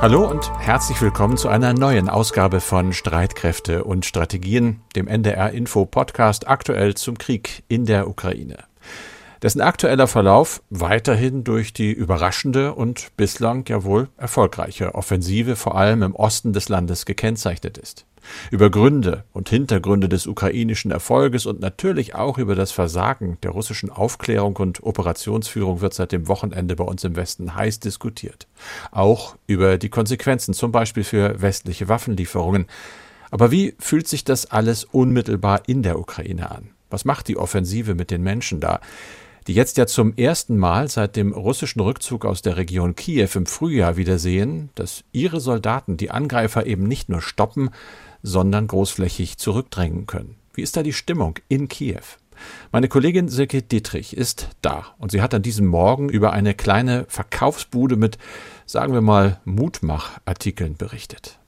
Hallo und herzlich willkommen zu einer neuen Ausgabe von Streitkräfte und Strategien, dem NDR Info Podcast aktuell zum Krieg in der Ukraine. Dessen aktueller Verlauf weiterhin durch die überraschende und bislang ja wohl erfolgreiche Offensive vor allem im Osten des Landes gekennzeichnet ist. Über Gründe und Hintergründe des ukrainischen Erfolges und natürlich auch über das Versagen der russischen Aufklärung und Operationsführung wird seit dem Wochenende bei uns im Westen heiß diskutiert. Auch über die Konsequenzen, zum Beispiel für westliche Waffenlieferungen. Aber wie fühlt sich das alles unmittelbar in der Ukraine an? Was macht die Offensive mit den Menschen da? Die jetzt ja zum ersten Mal seit dem russischen Rückzug aus der Region Kiew im Frühjahr wieder sehen, dass ihre Soldaten die Angreifer eben nicht nur stoppen, sondern großflächig zurückdrängen können. Wie ist da die Stimmung in Kiew? Meine Kollegin Silke Dietrich ist da und sie hat an diesem Morgen über eine kleine Verkaufsbude mit, sagen wir mal, Mutmachartikeln berichtet.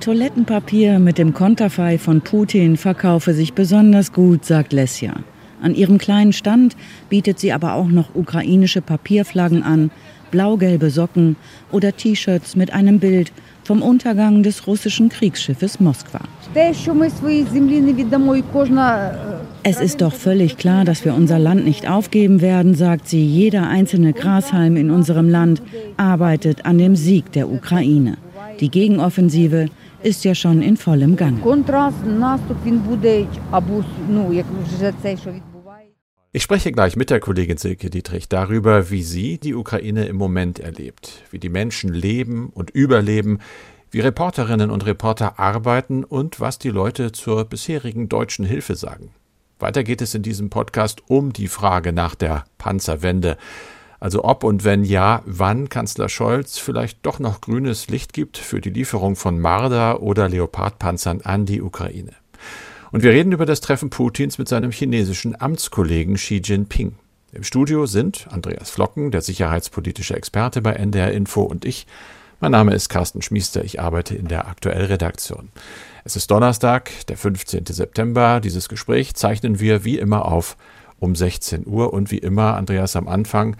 Toilettenpapier mit dem Konterfei von Putin verkaufe sich besonders gut, sagt Lesja. An ihrem kleinen Stand bietet sie aber auch noch ukrainische Papierflaggen an, blau-gelbe Socken oder T-Shirts mit einem Bild vom Untergang des russischen Kriegsschiffes Moskwa. Es ist doch völlig klar, dass wir unser Land nicht aufgeben werden, sagt sie. Jeder einzelne Grashalm in unserem Land arbeitet an dem Sieg der Ukraine. Die Gegenoffensive ist ja schon in vollem Gang. Ich spreche gleich mit der Kollegin Silke Dietrich darüber, wie sie die Ukraine im Moment erlebt, wie die Menschen leben und überleben, wie Reporterinnen und Reporter arbeiten und was die Leute zur bisherigen deutschen Hilfe sagen. Weiter geht es in diesem Podcast um die Frage nach der Panzerwende. Also ob und wenn ja, wann Kanzler Scholz vielleicht doch noch grünes Licht gibt für die Lieferung von Marder oder Leopardpanzern an die Ukraine. Und wir reden über das Treffen Putins mit seinem chinesischen Amtskollegen Xi Jinping. Im Studio sind Andreas Flocken, der sicherheitspolitische Experte bei NDR Info und ich. Mein Name ist Carsten Schmiester, ich arbeite in der Aktuellredaktion. Es ist Donnerstag, der 15. September. Dieses Gespräch zeichnen wir wie immer auf um 16 Uhr und wie immer, Andreas am Anfang.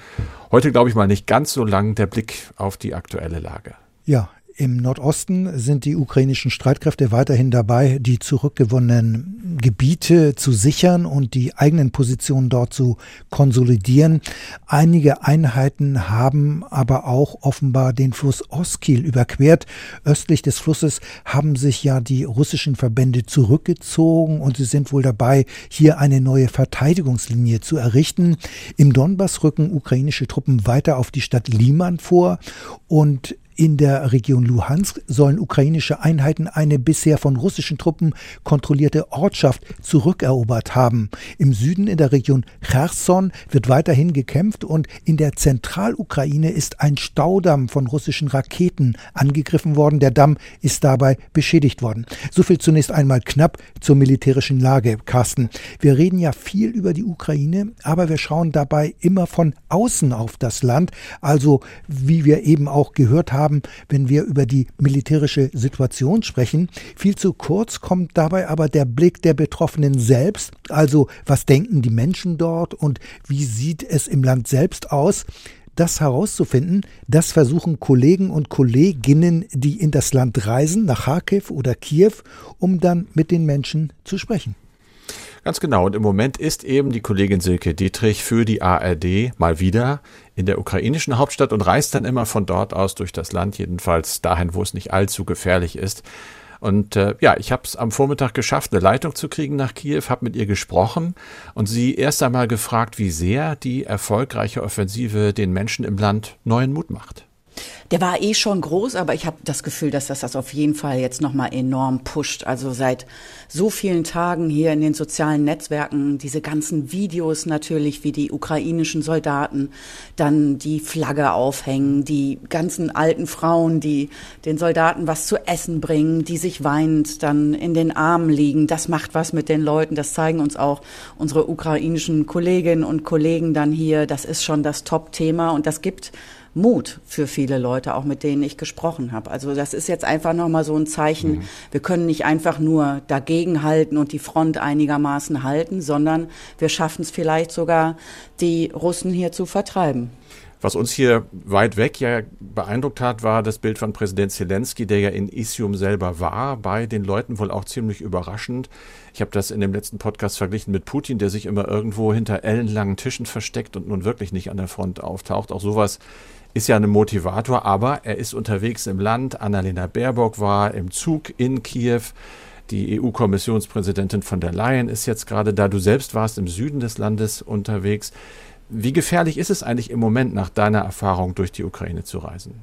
Heute glaube ich mal nicht ganz so lang der Blick auf die aktuelle Lage. Ja, im Nordosten sind die ukrainischen Streitkräfte weiterhin dabei, die zurückgewonnenen Gebiete zu sichern und die eigenen Positionen dort zu konsolidieren. Einige Einheiten haben aber auch offenbar den Fluss Oskil überquert. Östlich des Flusses haben sich ja die russischen Verbände zurückgezogen und sie sind wohl dabei, hier eine neue Verteidigungslinie zu errichten. Im Donbass rücken ukrainische Truppen weiter auf die Stadt Liman vor und in der Region Luhansk sollen ukrainische Einheiten eine bisher von russischen Truppen kontrollierte Ortschaft zurückerobert haben. Im Süden in der Region Cherson wird weiterhin gekämpft und in der Zentralukraine ist ein Staudamm von russischen Raketen angegriffen worden. Der Damm ist dabei beschädigt worden. So viel zunächst einmal knapp zur militärischen Lage, Carsten. Wir reden ja viel über die Ukraine, aber wir schauen dabei immer von außen auf das Land. Also, wie wir eben auch gehört haben, haben, wenn wir über die militärische Situation sprechen. Viel zu kurz kommt dabei aber der Blick der Betroffenen selbst. Also was denken die Menschen dort und wie sieht es im Land selbst aus? Das herauszufinden, das versuchen Kollegen und Kolleginnen, die in das Land reisen, nach Kharkiv oder Kiew, um dann mit den Menschen zu sprechen. Ganz genau. Und im Moment ist eben die Kollegin Silke Dietrich für die ARD mal wieder in der ukrainischen Hauptstadt und reist dann immer von dort aus durch das Land, jedenfalls dahin, wo es nicht allzu gefährlich ist. Und äh, ja, ich habe es am Vormittag geschafft, eine Leitung zu kriegen nach Kiew, habe mit ihr gesprochen und sie erst einmal gefragt, wie sehr die erfolgreiche Offensive den Menschen im Land neuen Mut macht. Der war eh schon groß, aber ich habe das Gefühl, dass das das auf jeden Fall jetzt nochmal enorm pusht. Also seit so vielen Tagen hier in den sozialen Netzwerken, diese ganzen Videos natürlich, wie die ukrainischen Soldaten dann die Flagge aufhängen, die ganzen alten Frauen, die den Soldaten was zu essen bringen, die sich weinend dann in den Armen liegen. Das macht was mit den Leuten. Das zeigen uns auch unsere ukrainischen Kolleginnen und Kollegen dann hier. Das ist schon das Top-Thema und das gibt Mut für viele Leute, auch mit denen ich gesprochen habe. Also das ist jetzt einfach nochmal so ein Zeichen, mhm. wir können nicht einfach nur dagegenhalten und die Front einigermaßen halten, sondern wir schaffen es vielleicht sogar, die Russen hier zu vertreiben. Was uns hier weit weg ja beeindruckt hat, war das Bild von Präsident Zelensky, der ja in Isium selber war, bei den Leuten wohl auch ziemlich überraschend. Ich habe das in dem letzten Podcast verglichen mit Putin, der sich immer irgendwo hinter ellenlangen Tischen versteckt und nun wirklich nicht an der Front auftaucht. Auch sowas ist ja ein Motivator, aber er ist unterwegs im Land. Annalena Baerbock war im Zug in Kiew. Die EU-Kommissionspräsidentin von der Leyen ist jetzt gerade da. Du selbst warst im Süden des Landes unterwegs. Wie gefährlich ist es eigentlich im Moment nach deiner Erfahrung durch die Ukraine zu reisen?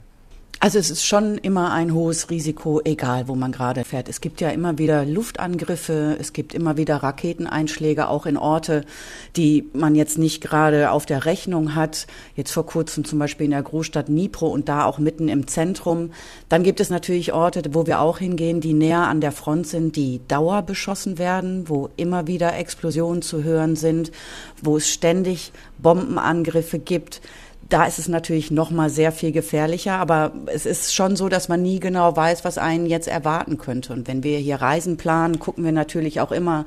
Also es ist schon immer ein hohes Risiko, egal wo man gerade fährt. Es gibt ja immer wieder Luftangriffe, es gibt immer wieder Raketeneinschläge, auch in Orte, die man jetzt nicht gerade auf der Rechnung hat. Jetzt vor kurzem zum Beispiel in der Großstadt Dnipro und da auch mitten im Zentrum. Dann gibt es natürlich Orte, wo wir auch hingehen, die näher an der Front sind, die dauerbeschossen werden, wo immer wieder Explosionen zu hören sind, wo es ständig Bombenangriffe gibt. Da ist es natürlich noch mal sehr viel gefährlicher, aber es ist schon so, dass man nie genau weiß, was einen jetzt erwarten könnte. Und wenn wir hier Reisen planen, gucken wir natürlich auch immer,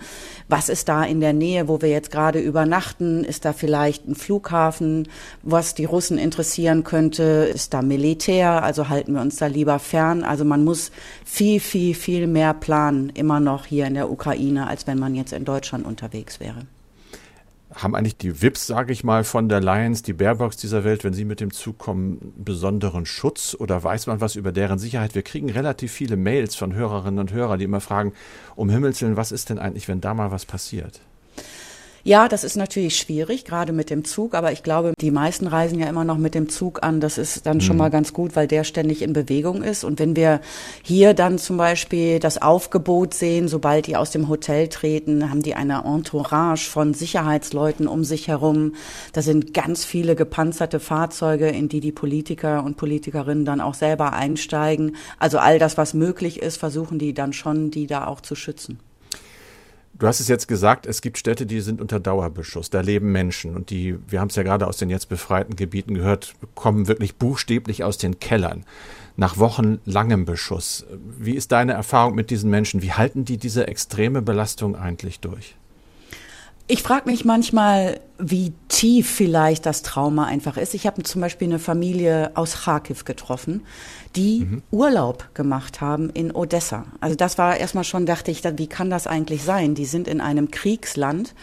was ist da in der Nähe, wo wir jetzt gerade übernachten? Ist da vielleicht ein Flughafen, was die Russen interessieren könnte? Ist da Militär? Also halten wir uns da lieber fern. Also man muss viel, viel, viel mehr planen, immer noch hier in der Ukraine, als wenn man jetzt in Deutschland unterwegs wäre haben eigentlich die VIPs, sage ich mal, von der Lions, die Baerbocks dieser Welt, wenn sie mit dem Zug kommen, besonderen Schutz oder weiß man was über deren Sicherheit? Wir kriegen relativ viele Mails von Hörerinnen und Hörern, die immer fragen, um Himmels Willen, was ist denn eigentlich, wenn da mal was passiert? Ja, das ist natürlich schwierig, gerade mit dem Zug, aber ich glaube, die meisten reisen ja immer noch mit dem Zug an. Das ist dann schon mhm. mal ganz gut, weil der ständig in Bewegung ist. Und wenn wir hier dann zum Beispiel das Aufgebot sehen, sobald die aus dem Hotel treten, haben die eine Entourage von Sicherheitsleuten um sich herum. Da sind ganz viele gepanzerte Fahrzeuge, in die die Politiker und Politikerinnen dann auch selber einsteigen. Also all das, was möglich ist, versuchen die dann schon, die da auch zu schützen. Du hast es jetzt gesagt, es gibt Städte, die sind unter Dauerbeschuss. Da leben Menschen und die, wir haben es ja gerade aus den jetzt befreiten Gebieten gehört, kommen wirklich buchstäblich aus den Kellern nach wochenlangem Beschuss. Wie ist deine Erfahrung mit diesen Menschen? Wie halten die diese extreme Belastung eigentlich durch? Ich frage mich manchmal, wie tief vielleicht das Trauma einfach ist. Ich habe zum Beispiel eine Familie aus Kharkiv getroffen, die mhm. Urlaub gemacht haben in Odessa. Also das war erstmal schon, dachte ich, wie kann das eigentlich sein? Die sind in einem Kriegsland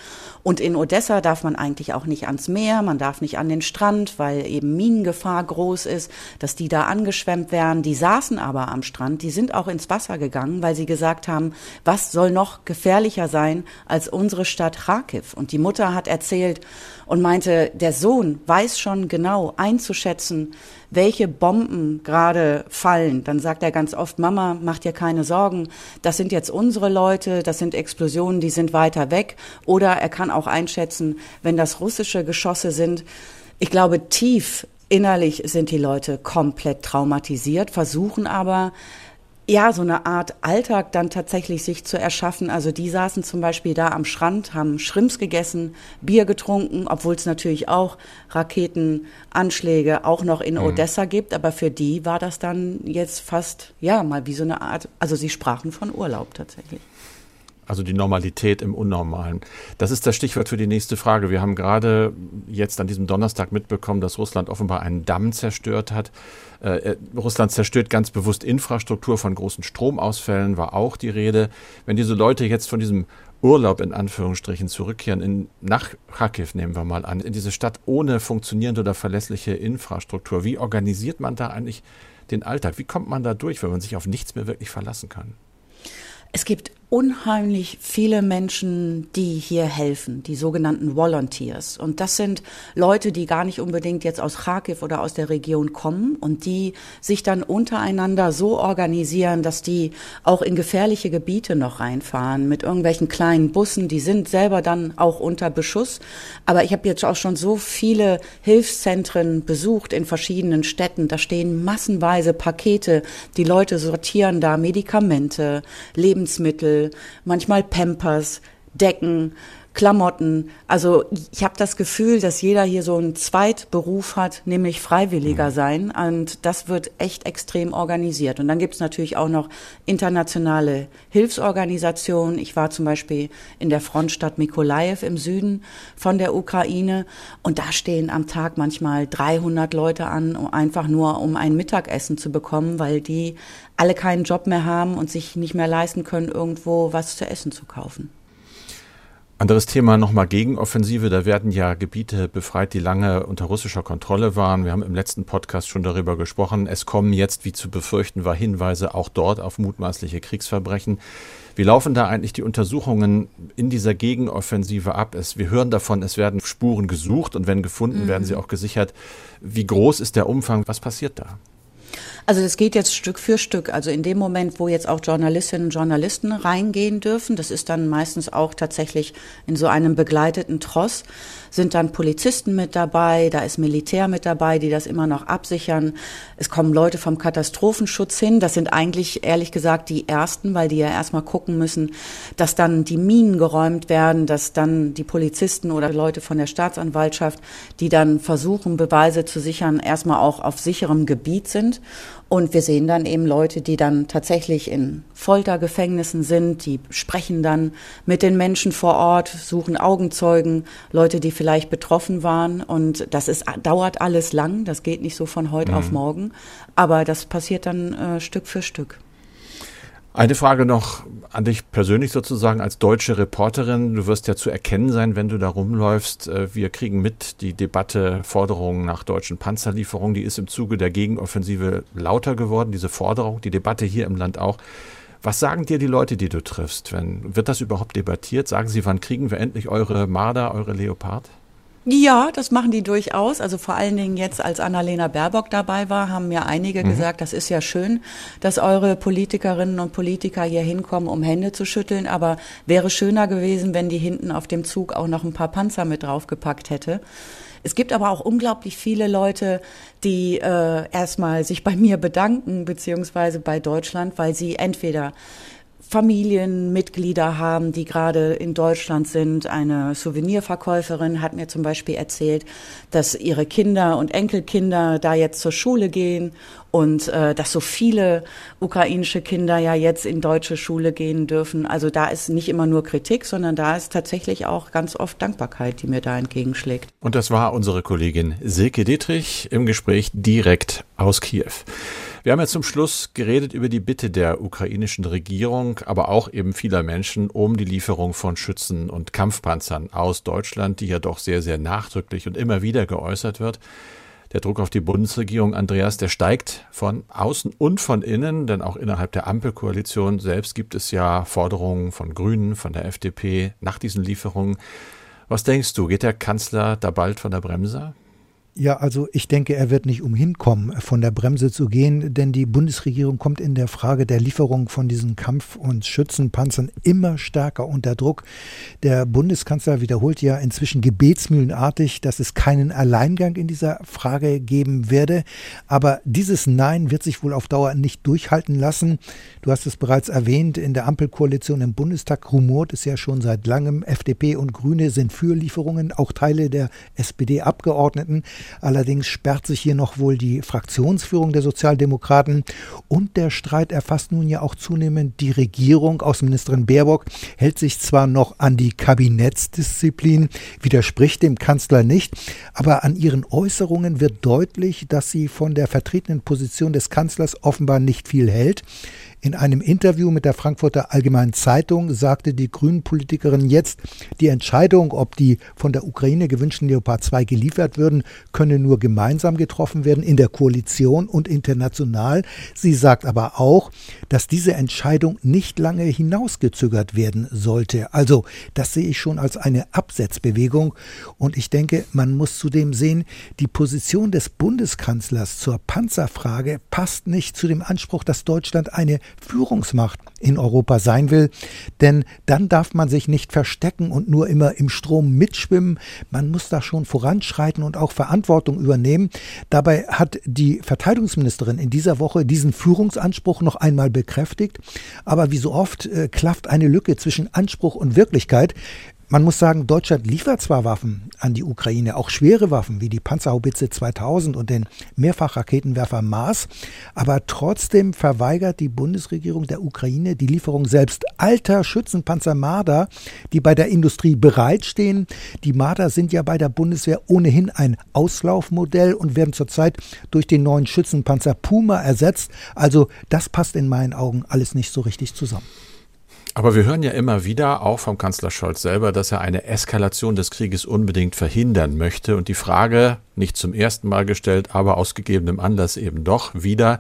und in Odessa darf man eigentlich auch nicht ans Meer, man darf nicht an den Strand, weil eben Minengefahr groß ist, dass die da angeschwemmt werden. Die saßen aber am Strand, die sind auch ins Wasser gegangen, weil sie gesagt haben, was soll noch gefährlicher sein als unsere Stadt Kharkiv? Und die Mutter hat erzählt, und meinte, der Sohn weiß schon genau einzuschätzen, welche Bomben gerade fallen. Dann sagt er ganz oft, Mama, mach dir keine Sorgen, das sind jetzt unsere Leute, das sind Explosionen, die sind weiter weg. Oder er kann auch einschätzen, wenn das russische Geschosse sind. Ich glaube, tief innerlich sind die Leute komplett traumatisiert, versuchen aber ja, so eine Art Alltag dann tatsächlich sich zu erschaffen. Also die saßen zum Beispiel da am Strand, haben Schrimps gegessen, Bier getrunken, obwohl es natürlich auch Raketenanschläge auch noch in mhm. Odessa gibt. Aber für die war das dann jetzt fast, ja, mal wie so eine Art, also sie sprachen von Urlaub tatsächlich. Also die Normalität im Unnormalen. Das ist das Stichwort für die nächste Frage. Wir haben gerade jetzt an diesem Donnerstag mitbekommen, dass Russland offenbar einen Damm zerstört hat. Äh, äh, Russland zerstört ganz bewusst Infrastruktur von großen Stromausfällen, war auch die Rede. Wenn diese Leute jetzt von diesem Urlaub in Anführungsstrichen zurückkehren, in, nach Kharkiv nehmen wir mal an, in diese Stadt ohne funktionierende oder verlässliche Infrastruktur, wie organisiert man da eigentlich den Alltag? Wie kommt man da durch, wenn man sich auf nichts mehr wirklich verlassen kann? Es gibt unheimlich viele Menschen, die hier helfen, die sogenannten Volunteers. Und das sind Leute, die gar nicht unbedingt jetzt aus Kharkiv oder aus der Region kommen und die sich dann untereinander so organisieren, dass die auch in gefährliche Gebiete noch reinfahren mit irgendwelchen kleinen Bussen. Die sind selber dann auch unter Beschuss. Aber ich habe jetzt auch schon so viele Hilfszentren besucht in verschiedenen Städten. Da stehen massenweise Pakete. Die Leute sortieren da Medikamente, Lebensmittel, manchmal Pampers, Decken, Klamotten. Also ich habe das Gefühl, dass jeder hier so einen Zweitberuf hat, nämlich Freiwilliger mhm. sein. Und das wird echt extrem organisiert. Und dann gibt es natürlich auch noch internationale Hilfsorganisationen. Ich war zum Beispiel in der Frontstadt Mikolaev im Süden von der Ukraine. Und da stehen am Tag manchmal 300 Leute an, einfach nur um ein Mittagessen zu bekommen, weil die alle keinen Job mehr haben und sich nicht mehr leisten können, irgendwo was zu essen zu kaufen. Anderes Thema nochmal Gegenoffensive. Da werden ja Gebiete befreit, die lange unter russischer Kontrolle waren. Wir haben im letzten Podcast schon darüber gesprochen. Es kommen jetzt, wie zu befürchten war, Hinweise auch dort auf mutmaßliche Kriegsverbrechen. Wie laufen da eigentlich die Untersuchungen in dieser Gegenoffensive ab? Es, wir hören davon, es werden Spuren gesucht und wenn gefunden, mhm. werden sie auch gesichert. Wie groß ist der Umfang? Was passiert da? Also das geht jetzt Stück für Stück. Also in dem Moment, wo jetzt auch Journalistinnen und Journalisten reingehen dürfen, das ist dann meistens auch tatsächlich in so einem begleiteten Tross, sind dann Polizisten mit dabei, da ist Militär mit dabei, die das immer noch absichern. Es kommen Leute vom Katastrophenschutz hin. Das sind eigentlich ehrlich gesagt die ersten, weil die ja erstmal gucken müssen, dass dann die Minen geräumt werden, dass dann die Polizisten oder Leute von der Staatsanwaltschaft, die dann versuchen, Beweise zu sichern, erstmal auch auf sicherem Gebiet sind. Und wir sehen dann eben Leute, die dann tatsächlich in Foltergefängnissen sind, die sprechen dann mit den Menschen vor Ort, suchen Augenzeugen, Leute, die vielleicht betroffen waren. Und das ist, dauert alles lang, das geht nicht so von heute mhm. auf morgen, aber das passiert dann äh, Stück für Stück. Eine Frage noch an dich persönlich sozusagen als deutsche Reporterin. Du wirst ja zu erkennen sein, wenn du da rumläufst. Äh, wir kriegen mit die Debatte, Forderungen nach deutschen Panzerlieferungen, die ist im Zuge der Gegenoffensive lauter geworden, diese Forderung, die Debatte hier im Land auch. Was sagen dir die Leute, die du triffst? Wenn, wird das überhaupt debattiert? Sagen sie, wann kriegen wir endlich eure Marder, eure Leopard? Ja, das machen die durchaus. Also vor allen Dingen jetzt, als Annalena Baerbock dabei war, haben mir einige mhm. gesagt, das ist ja schön, dass eure Politikerinnen und Politiker hier hinkommen, um Hände zu schütteln. Aber wäre schöner gewesen, wenn die hinten auf dem Zug auch noch ein paar Panzer mit draufgepackt hätte. Es gibt aber auch unglaublich viele Leute, die äh, erstmal sich bei mir bedanken, beziehungsweise bei Deutschland, weil sie entweder Familienmitglieder haben, die gerade in Deutschland sind. Eine Souvenirverkäuferin hat mir zum Beispiel erzählt, dass ihre Kinder und Enkelkinder da jetzt zur Schule gehen und äh, dass so viele ukrainische Kinder ja jetzt in deutsche Schule gehen dürfen. Also da ist nicht immer nur Kritik, sondern da ist tatsächlich auch ganz oft Dankbarkeit, die mir da entgegenschlägt. Und das war unsere Kollegin Silke Dietrich im Gespräch direkt aus Kiew. Wir haben ja zum Schluss geredet über die Bitte der ukrainischen Regierung, aber auch eben vieler Menschen um die Lieferung von Schützen und Kampfpanzern aus Deutschland, die ja doch sehr, sehr nachdrücklich und immer wieder geäußert wird. Der Druck auf die Bundesregierung, Andreas, der steigt von außen und von innen, denn auch innerhalb der Ampelkoalition selbst gibt es ja Forderungen von Grünen, von der FDP nach diesen Lieferungen. Was denkst du, geht der Kanzler da bald von der Bremse? Ja, also ich denke, er wird nicht umhin kommen, von der Bremse zu gehen, denn die Bundesregierung kommt in der Frage der Lieferung von diesen Kampf- und Schützenpanzern immer stärker unter Druck. Der Bundeskanzler wiederholt ja inzwischen gebetsmühlenartig, dass es keinen Alleingang in dieser Frage geben werde. Aber dieses Nein wird sich wohl auf Dauer nicht durchhalten lassen. Du hast es bereits erwähnt, in der Ampelkoalition im Bundestag rumort es ja schon seit langem. FDP und Grüne sind für Lieferungen, auch Teile der SPD-Abgeordneten. Allerdings sperrt sich hier noch wohl die Fraktionsführung der Sozialdemokraten und der Streit erfasst nun ja auch zunehmend die Regierung. Außenministerin Baerbock hält sich zwar noch an die Kabinettsdisziplin, widerspricht dem Kanzler nicht, aber an ihren Äußerungen wird deutlich, dass sie von der vertretenen Position des Kanzlers offenbar nicht viel hält. In einem Interview mit der Frankfurter Allgemeinen Zeitung sagte die Grünen-Politikerin jetzt, die Entscheidung, ob die von der Ukraine gewünschten Leopard 2 geliefert würden, könne nur gemeinsam getroffen werden in der Koalition und international. Sie sagt aber auch, dass diese Entscheidung nicht lange hinausgezögert werden sollte. Also, das sehe ich schon als eine Absetzbewegung. Und ich denke, man muss zudem sehen, die Position des Bundeskanzlers zur Panzerfrage passt nicht zu dem Anspruch, dass Deutschland eine Führungsmacht in Europa sein will. Denn dann darf man sich nicht verstecken und nur immer im Strom mitschwimmen. Man muss da schon voranschreiten und auch Verantwortung übernehmen. Dabei hat die Verteidigungsministerin in dieser Woche diesen Führungsanspruch noch einmal bekräftigt. Aber wie so oft äh, klafft eine Lücke zwischen Anspruch und Wirklichkeit. Man muss sagen, Deutschland liefert zwar Waffen an die Ukraine, auch schwere Waffen wie die Panzerhaubitze 2000 und den Mehrfachraketenwerfer Mars, aber trotzdem verweigert die Bundesregierung der Ukraine die Lieferung selbst alter Schützenpanzer Marder, die bei der Industrie bereitstehen. Die Marder sind ja bei der Bundeswehr ohnehin ein Auslaufmodell und werden zurzeit durch den neuen Schützenpanzer Puma ersetzt. Also das passt in meinen Augen alles nicht so richtig zusammen. Aber wir hören ja immer wieder, auch vom Kanzler Scholz selber, dass er eine Eskalation des Krieges unbedingt verhindern möchte. Und die Frage, nicht zum ersten Mal gestellt, aber aus gegebenem Anlass eben doch wieder,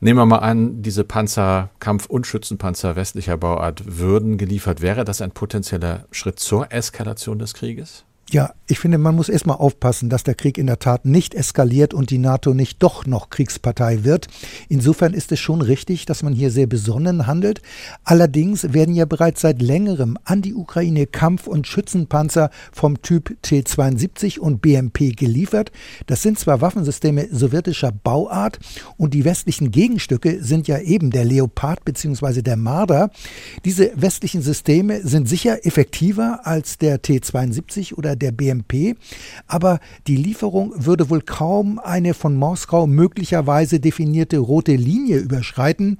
Nehmen wir mal an, diese Panzer, Kampf- und Schützenpanzer westlicher Bauart würden geliefert. Wäre das ein potenzieller Schritt zur Eskalation des Krieges? Ja, ich finde, man muss erstmal aufpassen, dass der Krieg in der Tat nicht eskaliert und die NATO nicht doch noch Kriegspartei wird. Insofern ist es schon richtig, dass man hier sehr besonnen handelt. Allerdings werden ja bereits seit längerem an die Ukraine Kampf- und Schützenpanzer vom Typ T-72 und BMP geliefert. Das sind zwar Waffensysteme sowjetischer Bauart und die westlichen Gegenstücke sind ja eben der Leopard bzw. der Marder. Diese westlichen Systeme sind sicher effektiver als der T-72 oder der BMP, aber die Lieferung würde wohl kaum eine von Moskau möglicherweise definierte rote Linie überschreiten.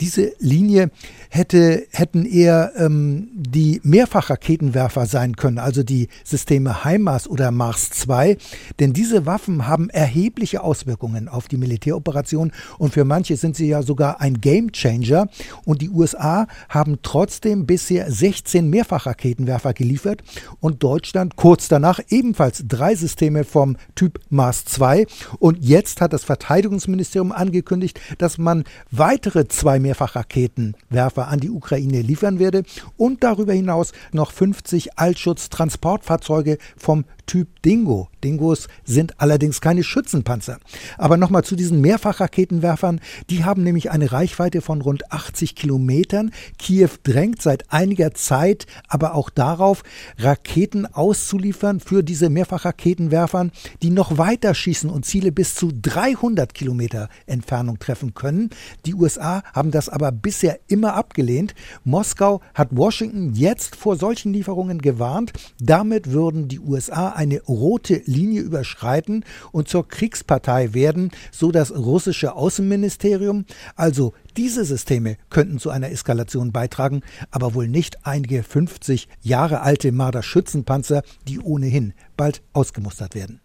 Diese Linie hätte, hätten eher ähm, die Mehrfachraketenwerfer sein können, also die Systeme HIMARS oder Mars 2, denn diese Waffen haben erhebliche Auswirkungen auf die Militäroperation und für manche sind sie ja sogar ein Gamechanger und die USA haben trotzdem bisher 16 Mehrfachraketenwerfer geliefert und Deutschland kurz kurz danach ebenfalls drei Systeme vom Typ Mars 2. Und jetzt hat das Verteidigungsministerium angekündigt, dass man weitere zwei Mehrfachraketenwerfer an die Ukraine liefern werde und darüber hinaus noch 50 Allschutz-Transportfahrzeuge vom Typ Dingo. Dingos sind allerdings keine Schützenpanzer. Aber nochmal zu diesen Mehrfachraketenwerfern. Die haben nämlich eine Reichweite von rund 80 Kilometern. Kiew drängt seit einiger Zeit aber auch darauf, Raketen auszuliefern für diese Mehrfachraketenwerfern, die noch weiter schießen und Ziele bis zu 300 Kilometer Entfernung treffen können. Die USA haben das aber bisher immer abgelehnt. Moskau hat Washington jetzt vor solchen Lieferungen gewarnt. Damit würden die USA eine rote Linie überschreiten und zur Kriegspartei werden, so das russische Außenministerium. Also diese Systeme könnten zu einer Eskalation beitragen, aber wohl nicht einige 50 Jahre alte Marder-Schützenpanzer, die ohnehin bald ausgemustert werden.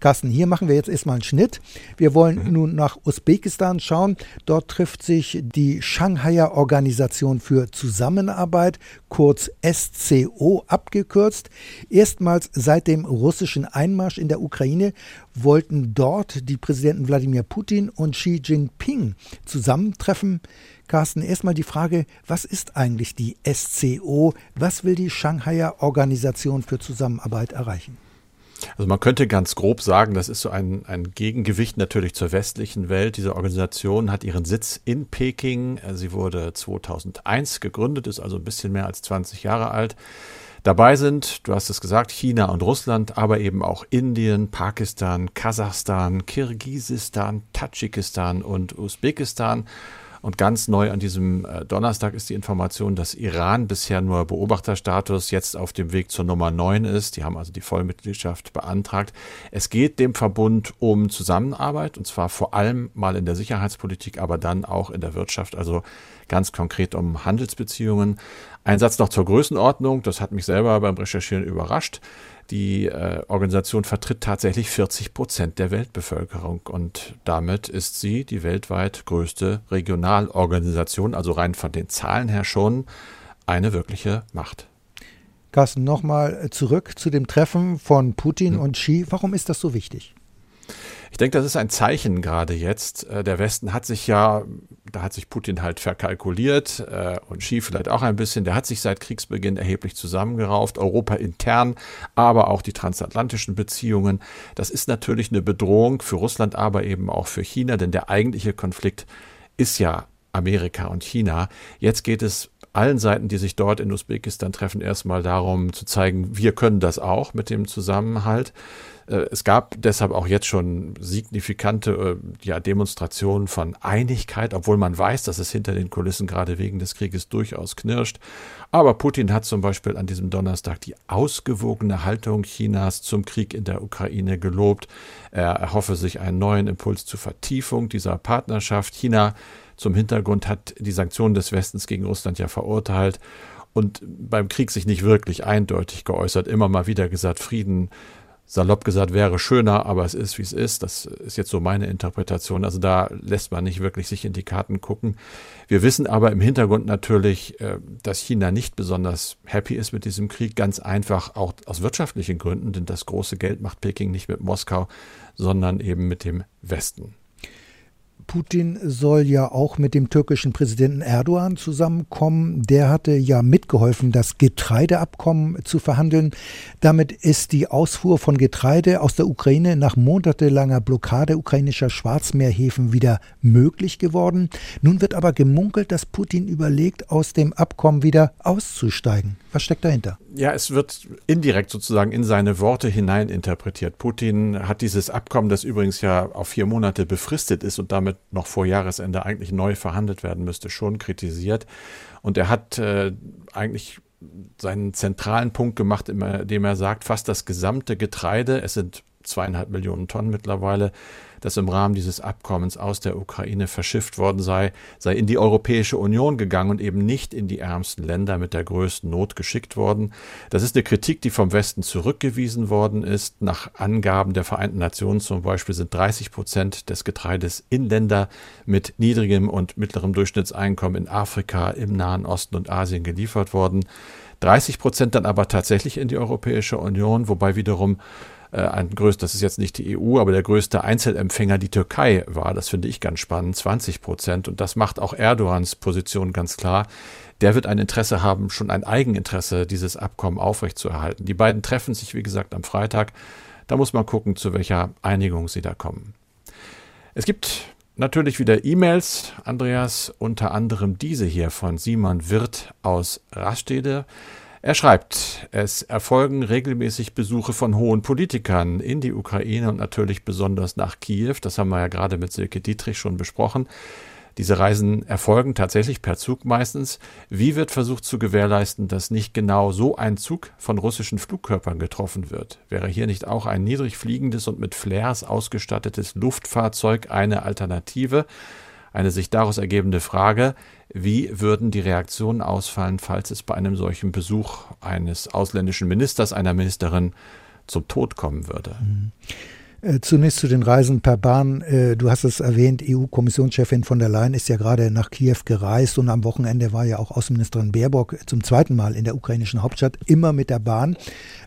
Carsten, hier machen wir jetzt erstmal einen Schnitt. Wir wollen mhm. nun nach Usbekistan schauen. Dort trifft sich die Shanghaier Organisation für Zusammenarbeit, kurz SCO abgekürzt. Erstmals seit dem russischen Einmarsch in der Ukraine wollten dort die Präsidenten Wladimir Putin und Xi Jinping zusammentreffen. Carsten, erstmal die Frage, was ist eigentlich die SCO? Was will die Shanghaier Organisation für Zusammenarbeit erreichen? Also man könnte ganz grob sagen, das ist so ein, ein Gegengewicht natürlich zur westlichen Welt. Diese Organisation hat ihren Sitz in Peking. Sie wurde 2001 gegründet, ist also ein bisschen mehr als 20 Jahre alt. Dabei sind, du hast es gesagt, China und Russland, aber eben auch Indien, Pakistan, Kasachstan, Kirgisistan, Tadschikistan und Usbekistan. Und ganz neu an diesem äh, Donnerstag ist die Information, dass Iran bisher nur Beobachterstatus jetzt auf dem Weg zur Nummer 9 ist. Die haben also die Vollmitgliedschaft beantragt. Es geht dem Verbund um Zusammenarbeit und zwar vor allem mal in der Sicherheitspolitik, aber dann auch in der Wirtschaft, also ganz konkret um Handelsbeziehungen. Ein Satz noch zur Größenordnung, das hat mich selber beim Recherchieren überrascht. Die äh, Organisation vertritt tatsächlich 40 Prozent der Weltbevölkerung und damit ist sie die weltweit größte Regionalorganisation, also rein von den Zahlen her schon eine wirkliche Macht. Carsten, nochmal zurück zu dem Treffen von Putin hm. und Xi. Warum ist das so wichtig? Ich denke, das ist ein Zeichen gerade jetzt. Äh, der Westen hat sich ja, da hat sich Putin halt verkalkuliert äh, und Xi vielleicht auch ein bisschen, der hat sich seit Kriegsbeginn erheblich zusammengerauft, Europa intern, aber auch die transatlantischen Beziehungen. Das ist natürlich eine Bedrohung für Russland, aber eben auch für China, denn der eigentliche Konflikt ist ja Amerika und China. Jetzt geht es allen Seiten, die sich dort in Usbekistan treffen, erstmal darum zu zeigen, wir können das auch mit dem Zusammenhalt. Äh, es gab deshalb auch jetzt schon signifikante äh, ja, Demonstrationen von Einigkeit, obwohl man weiß, dass es hinter den Kulissen gerade wegen des Krieges durchaus knirscht. Aber Putin hat zum Beispiel an diesem Donnerstag die ausgewogene Haltung Chinas zum Krieg in der Ukraine gelobt. Er erhoffe sich einen neuen Impuls zur Vertiefung dieser Partnerschaft. China zum Hintergrund hat die Sanktionen des Westens gegen Russland ja verurteilt und beim Krieg sich nicht wirklich eindeutig geäußert, immer mal wieder gesagt, Frieden salopp gesagt wäre schöner, aber es ist, wie es ist. Das ist jetzt so meine Interpretation. Also da lässt man nicht wirklich sich in die Karten gucken. Wir wissen aber im Hintergrund natürlich, äh, dass China nicht besonders happy ist mit diesem Krieg. Ganz einfach auch aus wirtschaftlichen Gründen, denn das große Geld macht Peking nicht mit Moskau, sondern eben mit dem Westen. Putin soll ja auch mit dem türkischen Präsidenten Erdogan zusammenkommen. Der hatte ja mitgeholfen, das Getreideabkommen zu verhandeln. Damit ist die Ausfuhr von Getreide aus der Ukraine nach monatelanger Blockade ukrainischer Schwarzmeerhäfen wieder möglich geworden. Nun wird aber gemunkelt, dass Putin überlegt, aus dem Abkommen wieder auszusteigen. Was steckt dahinter? Ja, es wird indirekt sozusagen in seine Worte hineininterpretiert. Putin hat dieses Abkommen, das übrigens ja auf vier Monate befristet ist und damit noch vor Jahresende eigentlich neu verhandelt werden müsste, schon kritisiert. Und er hat äh, eigentlich seinen zentralen Punkt gemacht, indem er sagt, fast das gesamte Getreide, es sind zweieinhalb Millionen Tonnen mittlerweile, das im Rahmen dieses Abkommens aus der Ukraine verschifft worden sei, sei in die Europäische Union gegangen und eben nicht in die ärmsten Länder mit der größten Not geschickt worden. Das ist eine Kritik, die vom Westen zurückgewiesen worden ist. Nach Angaben der Vereinten Nationen zum Beispiel sind 30 Prozent des Getreides in Länder mit niedrigem und mittlerem Durchschnittseinkommen in Afrika, im Nahen Osten und Asien geliefert worden. 30 Prozent dann aber tatsächlich in die Europäische Union, wobei wiederum ein größter, das ist jetzt nicht die EU, aber der größte Einzelempfänger die Türkei war. Das finde ich ganz spannend, 20 Prozent. Und das macht auch Erdogans Position ganz klar. Der wird ein Interesse haben, schon ein Eigeninteresse, dieses Abkommen aufrechtzuerhalten. Die beiden treffen sich, wie gesagt, am Freitag. Da muss man gucken, zu welcher Einigung sie da kommen. Es gibt natürlich wieder E-Mails, Andreas, unter anderem diese hier von Simon Wirth aus Rastede. Er schreibt, es erfolgen regelmäßig Besuche von hohen Politikern in die Ukraine und natürlich besonders nach Kiew. Das haben wir ja gerade mit Silke Dietrich schon besprochen. Diese Reisen erfolgen tatsächlich per Zug meistens. Wie wird versucht zu gewährleisten, dass nicht genau so ein Zug von russischen Flugkörpern getroffen wird? Wäre hier nicht auch ein niedrig fliegendes und mit Flares ausgestattetes Luftfahrzeug eine Alternative? Eine sich daraus ergebende Frage, wie würden die Reaktionen ausfallen, falls es bei einem solchen Besuch eines ausländischen Ministers, einer Ministerin zum Tod kommen würde? Mhm. Äh, zunächst zu den Reisen per Bahn. Äh, du hast es erwähnt, EU-Kommissionschefin von der Leyen ist ja gerade nach Kiew gereist und am Wochenende war ja auch Außenministerin Baerbock zum zweiten Mal in der ukrainischen Hauptstadt, immer mit der Bahn.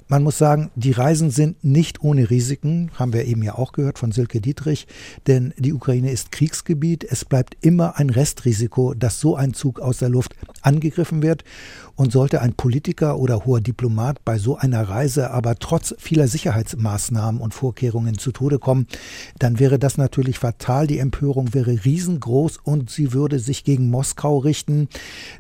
Man muss sagen, die Reisen sind nicht ohne Risiken, haben wir eben ja auch gehört von Silke Dietrich, denn die Ukraine ist Kriegsgebiet. Es bleibt immer ein Restrisiko, dass so ein Zug aus der Luft angegriffen wird. Und sollte ein Politiker oder hoher Diplomat bei so einer Reise aber trotz vieler Sicherheitsmaßnahmen und Vorkehrungen zu Tode kommen, dann wäre das natürlich fatal. Die Empörung wäre riesengroß und sie würde sich gegen Moskau richten.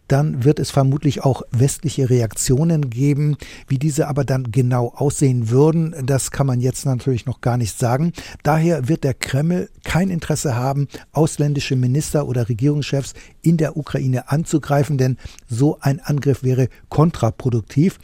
Dann wird es vermutlich auch westliche Reaktionen geben. Wie diese aber dann genau aussehen würden, das kann man jetzt natürlich noch gar nicht sagen. Daher wird der Kreml kein Interesse haben, ausländische Minister oder Regierungschefs in der Ukraine anzugreifen, denn so ein Angriff wäre kontraproduktiv.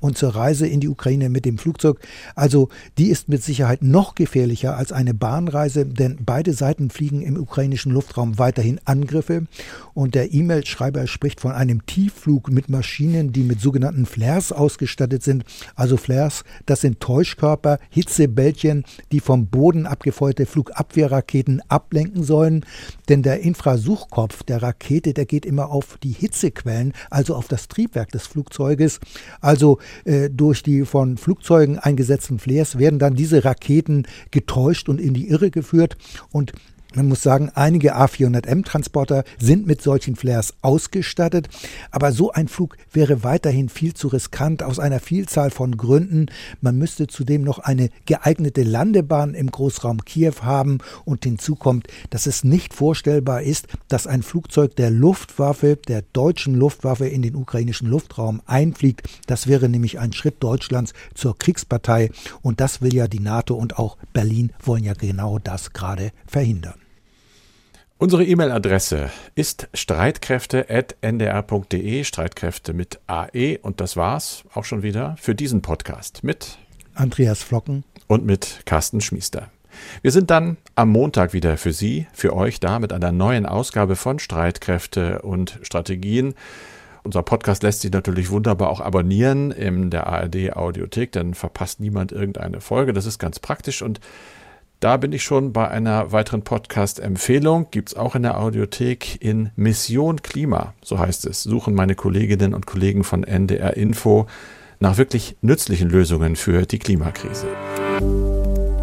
Und zur Reise in die Ukraine mit dem Flugzeug, also die ist mit Sicherheit noch gefährlicher als eine Bahnreise, denn beide Seiten fliegen im ukrainischen Luftraum weiterhin Angriffe. Und der E-Mail-Schreiber spricht von einem Tiefflug mit Maschinen, die mit sogenannten Flares ausgestattet sind. Also Flares, das sind Täuschkörper, Hitzebällchen, die vom Boden abgefeuerte Flugabwehrraketen ablenken sollen. Denn der Infrasuchkopf der Rakete, der geht immer auf die Hitzequellen, also auf das Triebwerk des Flugzeuges. Also äh, durch die von Flugzeugen eingesetzten Flares werden dann diese Raketen getäuscht und in die Irre geführt. Und Man muss sagen, einige A400M-Transporter sind mit solchen Flares ausgestattet, aber so ein Flug wäre weiterhin viel zu riskant aus einer Vielzahl von Gründen. Man müsste zudem noch eine geeignete Landebahn im Großraum Kiew haben und hinzu kommt, dass es nicht vorstellbar ist, dass ein Flugzeug der Luftwaffe, der deutschen Luftwaffe in den ukrainischen Luftraum einfliegt. Das wäre nämlich ein Schritt Deutschlands zur Kriegspartei und das will ja die NATO und auch Berlin wollen ja genau das gerade verhindern. Unsere E-Mail-Adresse ist streitkräfte.ndr.de, Streitkräfte mit AE und das war's auch schon wieder für diesen Podcast mit Andreas Flocken und mit Carsten Schmiester. Wir sind dann am Montag wieder für Sie, für euch da mit einer neuen Ausgabe von Streitkräfte und Strategien. Unser Podcast lässt sich natürlich wunderbar auch abonnieren in der ARD Audiothek, dann verpasst niemand irgendeine Folge. Das ist ganz praktisch und da bin ich schon bei einer weiteren Podcast-Empfehlung. Gibt es auch in der Audiothek in Mission Klima, so heißt es. Suchen meine Kolleginnen und Kollegen von NDR Info nach wirklich nützlichen Lösungen für die Klimakrise.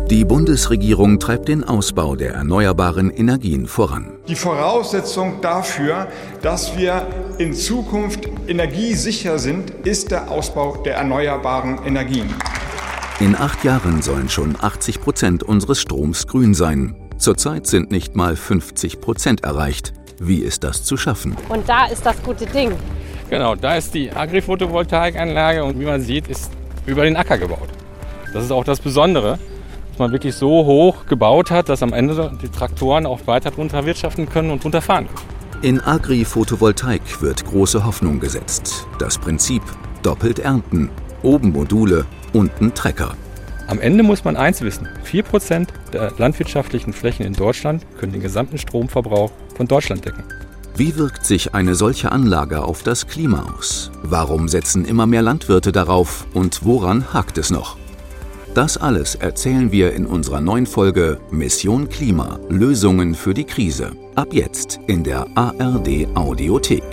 Die Bundesregierung treibt den Ausbau der erneuerbaren Energien voran. Die Voraussetzung dafür, dass wir in Zukunft energiesicher sind, ist der Ausbau der erneuerbaren Energien. In acht Jahren sollen schon 80 Prozent unseres Stroms grün sein. Zurzeit sind nicht mal 50 Prozent erreicht. Wie ist das zu schaffen? Und da ist das gute Ding. Genau, da ist die Agri-Photovoltaikanlage und wie man sieht, ist über den Acker gebaut. Das ist auch das Besondere, dass man wirklich so hoch gebaut hat, dass am Ende die Traktoren auch weiter drunter wirtschaften können und drunter fahren können. In Agri-Photovoltaik wird große Hoffnung gesetzt. Das Prinzip doppelt ernten, oben Module, unten Trecker. Am Ende muss man eins wissen: 4% der landwirtschaftlichen Flächen in Deutschland können den gesamten Stromverbrauch von Deutschland decken. Wie wirkt sich eine solche Anlage auf das Klima aus? Warum setzen immer mehr Landwirte darauf und woran hakt es noch? Das alles erzählen wir in unserer neuen Folge Mission Klima Lösungen für die Krise. Ab jetzt in der ARD Audiothek.